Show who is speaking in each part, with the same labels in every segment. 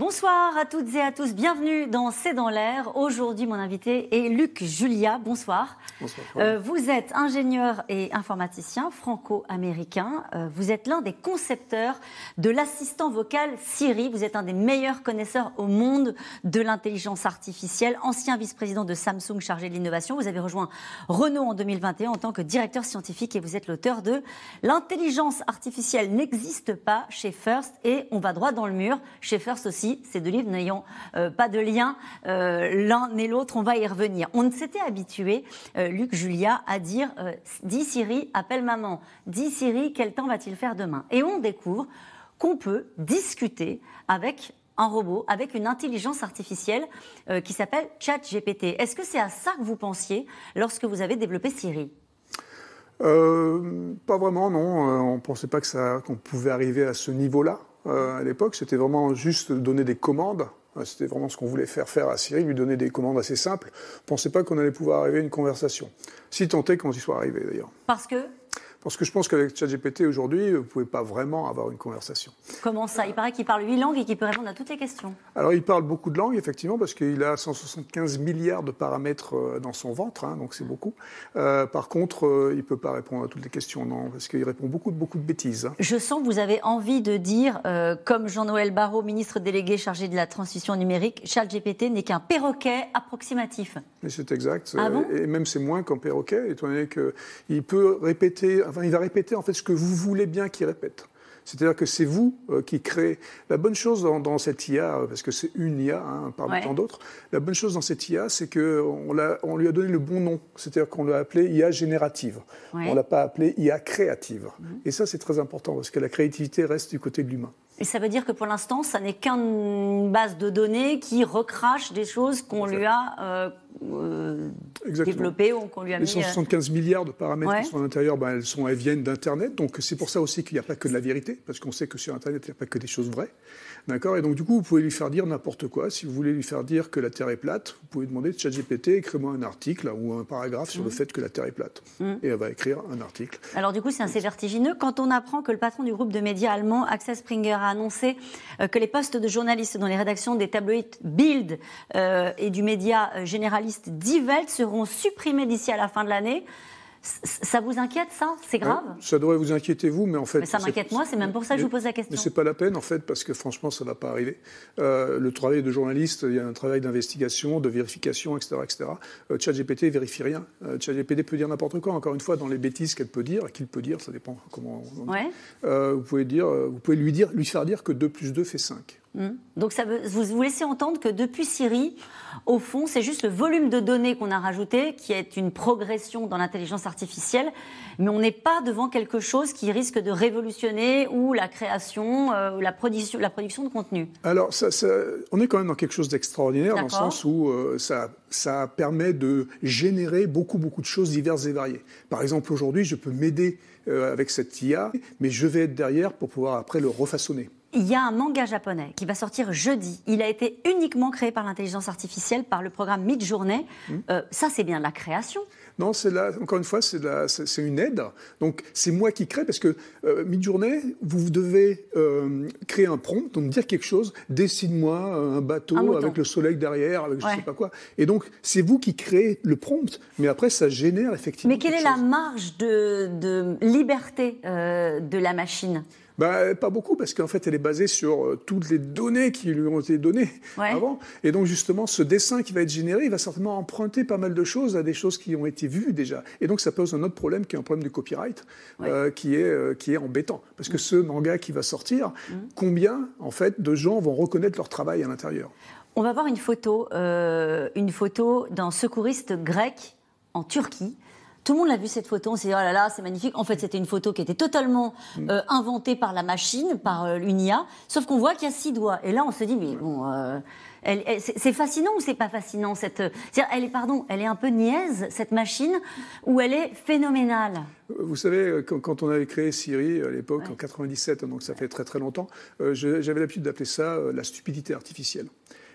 Speaker 1: Bonsoir à toutes et à tous, bienvenue dans C'est dans l'air. Aujourd'hui, mon invité est Luc Julia. Bonsoir.
Speaker 2: Bonsoir.
Speaker 1: Euh, vous êtes ingénieur et informaticien franco-américain. Euh, vous êtes l'un des concepteurs de l'assistant vocal Siri. Vous êtes un des meilleurs connaisseurs au monde de l'intelligence artificielle, ancien vice-président de Samsung chargé de l'innovation. Vous avez rejoint Renault en 2021 en tant que directeur scientifique et vous êtes l'auteur de L'intelligence artificielle n'existe pas chez First et on va droit dans le mur chez First aussi ces deux livres n'ayant euh, pas de lien euh, l'un et l'autre, on va y revenir. On s'était habitué, euh, Luc Julia, à dire Dis Siri, appelle maman. Dis Siri, quel temps va-t-il faire demain? Et on découvre qu'on peut discuter avec un robot, avec une intelligence artificielle qui s'appelle ChatGPT. Est-ce que c'est à ça que vous pensiez lorsque vous avez développé Siri?
Speaker 2: Pas vraiment, non. on ne pensait pas qu'on pouvait arriver à ce niveau-là. Euh, à l'époque, c'était vraiment juste donner des commandes. Euh, c'était vraiment ce qu'on voulait faire faire à Siri, lui donner des commandes assez simples. Ne pensait pas qu'on allait pouvoir arriver à une conversation. Si est qu'on y soit arrivé d'ailleurs.
Speaker 1: Parce que
Speaker 2: parce que je pense qu'avec ChatGPT aujourd'hui, vous ne pouvez pas vraiment avoir une conversation.
Speaker 1: Comment ça? Il paraît qu'il parle huit langues et qu'il peut répondre à toutes les questions.
Speaker 2: Alors il parle beaucoup de langues, effectivement, parce qu'il a 175 milliards de paramètres euh, dans son ventre, hein, donc c'est beaucoup. Euh, par contre, euh, il ne peut pas répondre à toutes les questions, non, parce qu'il répond beaucoup, beaucoup de bêtises. Hein.
Speaker 1: Je sens que vous avez envie de dire, comme Jean-Noël Barrot, ministre délégué chargé de la transition numérique, ChatGPT n'est qu'un perroquet approximatif.
Speaker 2: Mais c'est exact.
Speaker 1: Ah bon?
Speaker 2: et même c'est moins qu'un perroquet, étant donné qu'il peut répéter enfin, il va répéter en fait ce que vous voulez bien qu'il répète. C'est-à-dire que c'est vous euh, qui créez. La bonne chose dans, cette IA, euh, parce que c'est une IA hein, parmi tant d'autres, la bonne chose dans cette IA, c'est qu'on on lui a donné le bon nom. C'est-à-dire qu'on l'a appelé IA générative. On ne l'a pas appelé IA créative. Mhm. Et ça, c'est très important, parce que la créativité reste du côté de l'humain.
Speaker 1: Et ça veut dire que pour l'instant, ça n'est qu'une base de données qui recrache des choses qu'on lui a euh, euh, développées ou qu'on lui a
Speaker 2: mis. Les 175 euh, milliards de paramètres qui sont à l'intérieur, ben, elles, sont, elles viennent d'Internet. Donc c'est pour ça aussi qu'il n'y a pas que de la vérité, parce qu'on sait que sur Internet, il n'y a pas que des choses vraies. D'accord? Et donc, du coup, vous pouvez lui faire dire n'importe quoi. Si vous voulez lui faire dire que la Terre est plate, vous pouvez demander de ChatGPT, écris-moi un article ou un paragraphe sur le mmh. fait que la Terre est plate. Mmh. Et elle va écrire un article.
Speaker 1: Alors, du coup, c'est assez vertigineux. Quand on apprend que le patron du groupe de médias allemand, Axel Springer, a annoncé euh, que les postes de journalistes dans les rédactions des tabloïds Bild euh, et du média euh, généraliste Die Welt seront supprimés d'ici à la fin de l'année, ça vous inquiète, ça? C'est grave?
Speaker 2: Ça devrait vous inquiéter, vous, mais en fait.
Speaker 1: Mais ça m'inquiète, moi, c'est même pour ça que je vous pose la question.
Speaker 2: Mais c'est pas la peine, en fait, parce que franchement, ça ne va pas arriver. Euh, le travail de journaliste, il y a un travail d'investigation, de vérification, etc. etc. Euh, ChatGPT vérifie rien. Euh, ChatGPT peut dire n'importe quoi, encore une fois, dans les bêtises qu'elle peut dire, qu'il peut dire, ça dépend comment.
Speaker 1: Ouais.
Speaker 2: Euh, vous, pouvez dire, vous pouvez lui, dire, lui faire dire que 2 plus 2 fait 5.
Speaker 1: Hmm. Donc ça vous vous laissez entendre que depuis Syrie, au fond, c'est juste le volume de données qu'on a rajouté qui est une progression dans l'intelligence artificielle, mais on n'est pas devant quelque chose qui risque de révolutionner ou la création, euh, ou la production, la production de contenu.
Speaker 2: Alors, ça, on est quand même dans quelque chose d'extraordinaire dans le sens où euh, ça, ça permet de générer beaucoup beaucoup de choses diverses et variées. Par exemple, aujourd'hui, je peux m'aider euh, avec cette IA, mais je vais être derrière pour pouvoir après le refaçonner.
Speaker 1: Il y a un manga japonais qui va sortir jeudi. Il a été uniquement créé par l'intelligence artificielle, par le programme Midjourney. Mmh. Euh, ça, c'est bien de la création.
Speaker 2: Non, c'est là, encore une fois, c'est une aide. Donc, c'est moi qui crée, parce que euh, Midjourney, vous devez euh, créer un prompt, donc dire quelque chose, dessine-moi un bateau avec le soleil derrière, avec je ne sais pas quoi. Et donc, c'est vous qui créez le prompt, mais après, ça génère effectivement.
Speaker 1: Mais quelle est la marge de, de liberté de la machine?
Speaker 2: Bah, Pas beaucoup, parce qu'en fait, elle est basée sur euh, toutes les données qui lui ont été données avant. Et donc, justement, ce dessin qui va être généré, il va certainement emprunter pas mal de choses à des choses qui ont été vues déjà. Et donc, ça pose un autre problème qui est un problème du copyright, euh, qui, est, euh, qui est embêtant. Parce que ce manga qui va sortir, mm. combien, en fait, de gens vont reconnaître leur travail à l'intérieur?
Speaker 1: On va voir une photo, une photo d'un secouriste grec en Turquie Tout le monde l'a vu cette photo, on s'est dit oh là là, c'est magnifique. En fait, c'était une photo qui était totalement mm. euh, inventée par la machine, par euh, l'UNIA, sauf qu'on voit qu'il y a six doigts. Et là, on se dit mais bon, euh, c'est fascinant ou c'est pas fascinant cette elle est pardon, elle est un peu niaise cette machine ou elle est phénoménale?
Speaker 2: Vous savez, quand, on avait créé Siri à l'époque en 97, donc ça fait très très longtemps, j'avais l'habitude d'appeler ça la stupidité artificielle.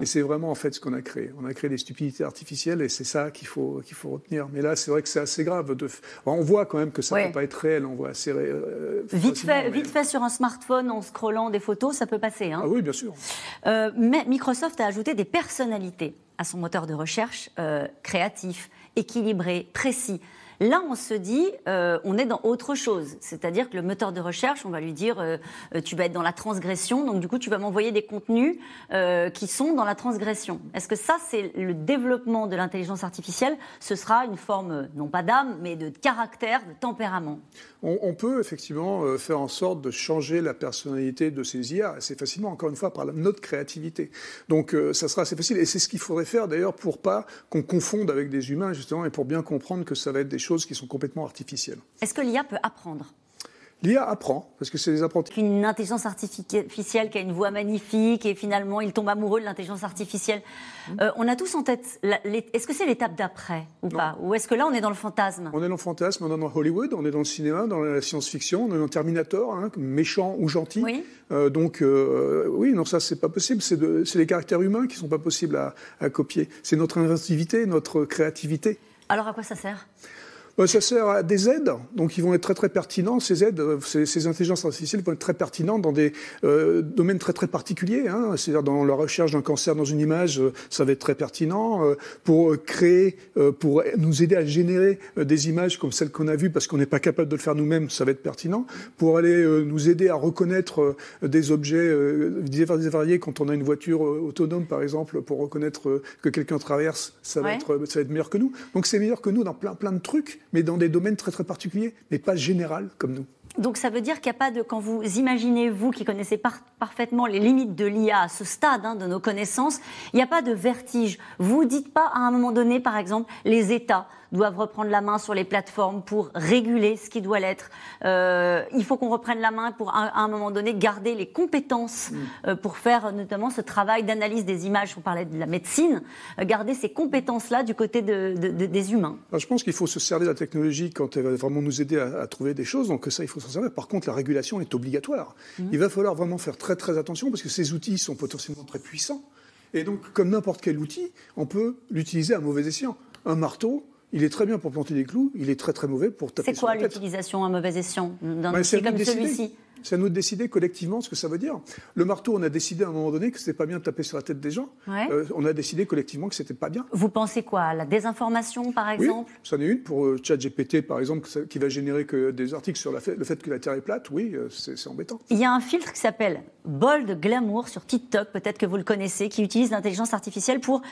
Speaker 2: Et c'est vraiment en fait ce qu'on a créé. On a créé des stupidités artificielles et c'est ça qu'il faut, qu'il faut retenir. Mais là, c'est vrai que c'est assez grave. De... on voit quand même que ça ne peut pas être réel. On voit assez.
Speaker 1: Euh, vite, fait, vite fait sur un smartphone en scrollant des photos, ça peut passer. Hein.
Speaker 2: Ah oui, bien sûr.
Speaker 1: Euh, mais Microsoft a ajouté des personnalités à son moteur de recherche euh, créatif, équilibré, précis. Là, on se dit, euh, on est dans autre chose. C'est-à-dire que le moteur de recherche, on va lui dire, euh, euh, tu vas être dans la transgression, donc du coup, tu vas m'envoyer des contenus qui sont dans la transgression. Est-ce que ça, c'est le développement de l'intelligence artificielle? Ce sera une forme, non pas d'âme, mais de caractère, de tempérament
Speaker 2: on, peut effectivement faire en sorte de changer la personnalité de ces IA assez facilement, encore une fois, par notre créativité. Donc, ça sera assez facile. Et c'est ce qu'il faudrait faire d'ailleurs pour pas qu'on confonde avec des humains, justement, et pour bien comprendre que ça va être des choses qui sont complètement artificielles.
Speaker 1: Est-ce que l'IA peut apprendre?
Speaker 2: L'IA apprend, parce que c'est des apprentissages.
Speaker 1: Une intelligence artificielle qui a une voix magnifique et finalement il tombe amoureux de l'intelligence artificielle. Mmh. Euh, on a tous en tête, est-ce que c'est l'étape d'après ou pas? Ou est-ce que là on est dans le fantasme?
Speaker 2: On est dans le fantasme, on est dans Hollywood, on est dans le cinéma, dans la science-fiction, on est dans Terminator, hein, méchant ou gentil. Oui. Euh, donc euh, oui, non, ça c'est pas possible. C'est les caractères humains qui sont pas possibles à, à copier. C'est notre inventivité, notre créativité.
Speaker 1: Alors à quoi ça sert?
Speaker 2: Bah, ça sert à des aides, donc ils vont être très très pertinents. Ces aides, euh, ces, intelligences artificielles vont être très pertinentes dans des euh, domaines très très particuliers. Hein. C'est-à-dire dans la recherche d'un cancer dans une image, euh, ça va être très pertinent pour créer, pour nous aider à générer des images comme celles qu'on a vues parce qu'on n'est pas capable de le faire nous-mêmes, ça va être pertinent. Pour aller nous aider à reconnaître des objets divers et variés quand on a une voiture autonome par exemple, pour reconnaître que quelqu'un traverse, ça va être ça va être meilleur que nous. Donc c'est meilleur que nous dans plein plein de trucs mais dans des domaines très très particuliers, mais pas général comme nous.
Speaker 1: Donc ça veut dire qu'il n'y a pas de, quand vous imaginez, vous qui connaissez parfaitement les limites de l'IA à ce stade hein, de nos connaissances, il n'y a pas de vertige. Vous dites pas à un moment donné, par exemple, les États doivent reprendre la main sur les plateformes pour réguler ce qui doit l'être. Euh, il faut qu'on reprenne la main pour, à, un moment donné, garder les compétences mm. euh, pour faire notamment ce travail d'analyse des images. On parlait de la médecine, euh, garder ces compétences-là du côté de, des humains.
Speaker 2: je pense qu'il faut se servir de la technologie quand elle va vraiment nous aider à, trouver des choses. Donc ça, il faut s'en servir. Par contre, la régulation est obligatoire. Mm. Il va falloir vraiment faire très très attention parce que ces outils sont potentiellement très puissants. Et donc, comme n'importe quel outil, on peut l'utiliser à mauvais escient. Un marteau, il est très bien pour planter des clous, il est très très mauvais pour taper
Speaker 1: C'est quoi l'utilisation à mauvais escient d'un ben, outil comme celui-ci
Speaker 2: c'est à nous de décider collectivement ce que ça veut dire. Le marteau, on a décidé à un moment donné que c'était pas bien de taper sur la tête des gens. Euh, on a décidé collectivement que c'était pas bien.
Speaker 1: Vous pensez quoi à La désinformation, par exemple?
Speaker 2: Oui, c'en est une. Pour euh, ChatGPT, par exemple, qui va générer que des articles sur le fait que la Terre est plate, oui, euh, c'est embêtant.
Speaker 1: Il y a un filtre qui s'appelle Bold Glamour sur TikTok, peut-être que vous le connaissez, qui utilise l'intelligence artificielle pour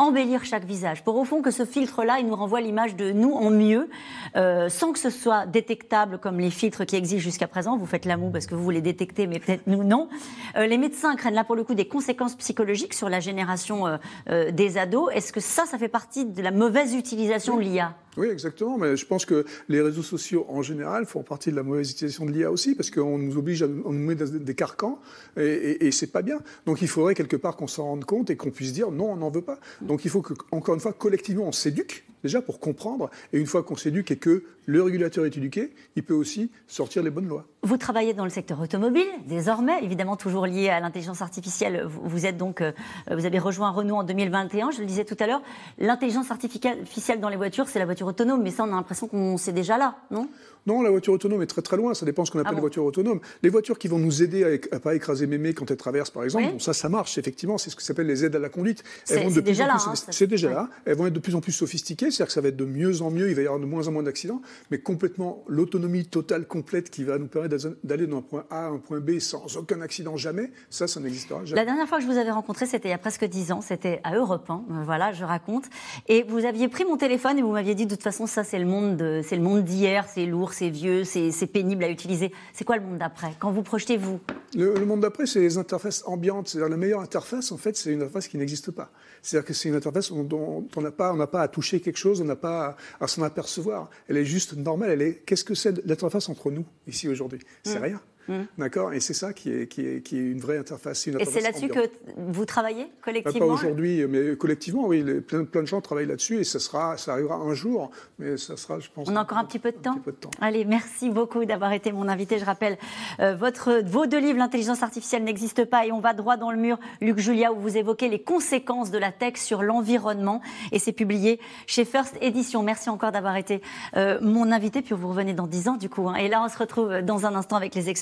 Speaker 1: embellir chaque visage, pour au fond que ce filtre-là, il nous renvoie l'image de nous en mieux, euh, sans que ce soit détectable comme les filtres qui existent jusqu'à présent. Vous faites l'amour parce que vous voulez détecter, mais peut-être nous non. Euh, les médecins craignent là pour le coup des conséquences psychologiques sur la génération euh, des ados. Est-ce que ça, ça fait partie de la mauvaise utilisation de l'IA
Speaker 2: oui, exactement. Mais je pense que les réseaux sociaux, en général, font partie de la mauvaise utilisation de l'IA aussi, parce qu'on nous oblige à nous mettre des carcans, et, et, et c'est pas bien. Donc il faudrait quelque part qu'on s'en rende compte et qu'on puisse dire non, on n'en veut pas. Donc il faut que, encore une fois, collectivement, on s'éduque déjà pour comprendre. Et une fois qu'on s'éduque et que le régulateur est éduqué, il peut aussi sortir les bonnes lois.
Speaker 1: Vous travaillez dans le secteur automobile, désormais, évidemment toujours lié à l'intelligence artificielle. Vous êtes donc, euh, vous avez rejoint Renault en 2021. Je le disais tout à l'heure, l'intelligence artificielle dans les voitures, c'est la voiture autonome, mais ça, on a l'impression qu'on sait déjà là, non?
Speaker 2: Non, la voiture autonome est très très loin. Ça dépend ce qu'on appelle ah les voitures autonomes. Les voitures qui vont nous aider à, ne pas écraser mémé quand elles traversent, par exemple, ça, ça marche effectivement. C'est ce que s'appelle les aides à la conduite.
Speaker 1: C'est déjà là.
Speaker 2: Hein, c'est déjà là. Elles vont être de plus en plus sophistiquées. C'est-à-dire que ça va être de mieux en mieux. Il va y avoir de moins en moins d'accidents, mais complètement l'autonomie totale complète qui va nous permettre d'aller d'un point A à un point B sans aucun accident jamais, ça, ça n'existera jamais.
Speaker 1: La dernière fois que je vous avais rencontré, c'était il y a presque dix ans, c'était à Europe 1, euh, voilà, je raconte. Et vous aviez pris mon téléphone et vous m'aviez dit, de toute façon, ça, c'est le monde, d'hier, c'est lourd, c'est vieux, c'est pénible à utiliser. C'est quoi le monde d'après? Quand vous projetez, vous
Speaker 2: le, le, monde d'après, c'est les interfaces ambiantes. C'est-à-dire la meilleure interface, en fait, c'est une interface qui n'existe pas. C'est-à-dire que c'est une interface dont on n'a pas, on pas à toucher quelque chose, on n'a pas à, s'en apercevoir. Elle est juste normale. Elle est. Qu'est-ce que c'est l'interface entre nous ici aujourd'hui? C'est mmh. rien. Mmh. D'accord Et c'est ça qui est, qui, est, qui est, une vraie interface.
Speaker 1: Une et c'est là-dessus que vous travaillez collectivement
Speaker 2: Pas aujourd'hui, mais collectivement, oui. plein, plein, de gens travaillent là-dessus et ça, sera, ça arrivera un jour, mais ça sera, je pense.
Speaker 1: On a encore un, petit, peu de, temps. peu de temps. Allez, merci beaucoup d'avoir été mon invité. Je rappelle, euh, votre, vos deux livres, L'intelligence artificielle n'existe pas et on va droit dans le mur, Luc Julia, où vous évoquez les conséquences de la tech sur l'environnement et c'est publié chez First Edition. Merci encore d'avoir été euh, mon invité, puis vous revenez dans dix ans du coup. Hein. Et là, on se retrouve dans un instant avec les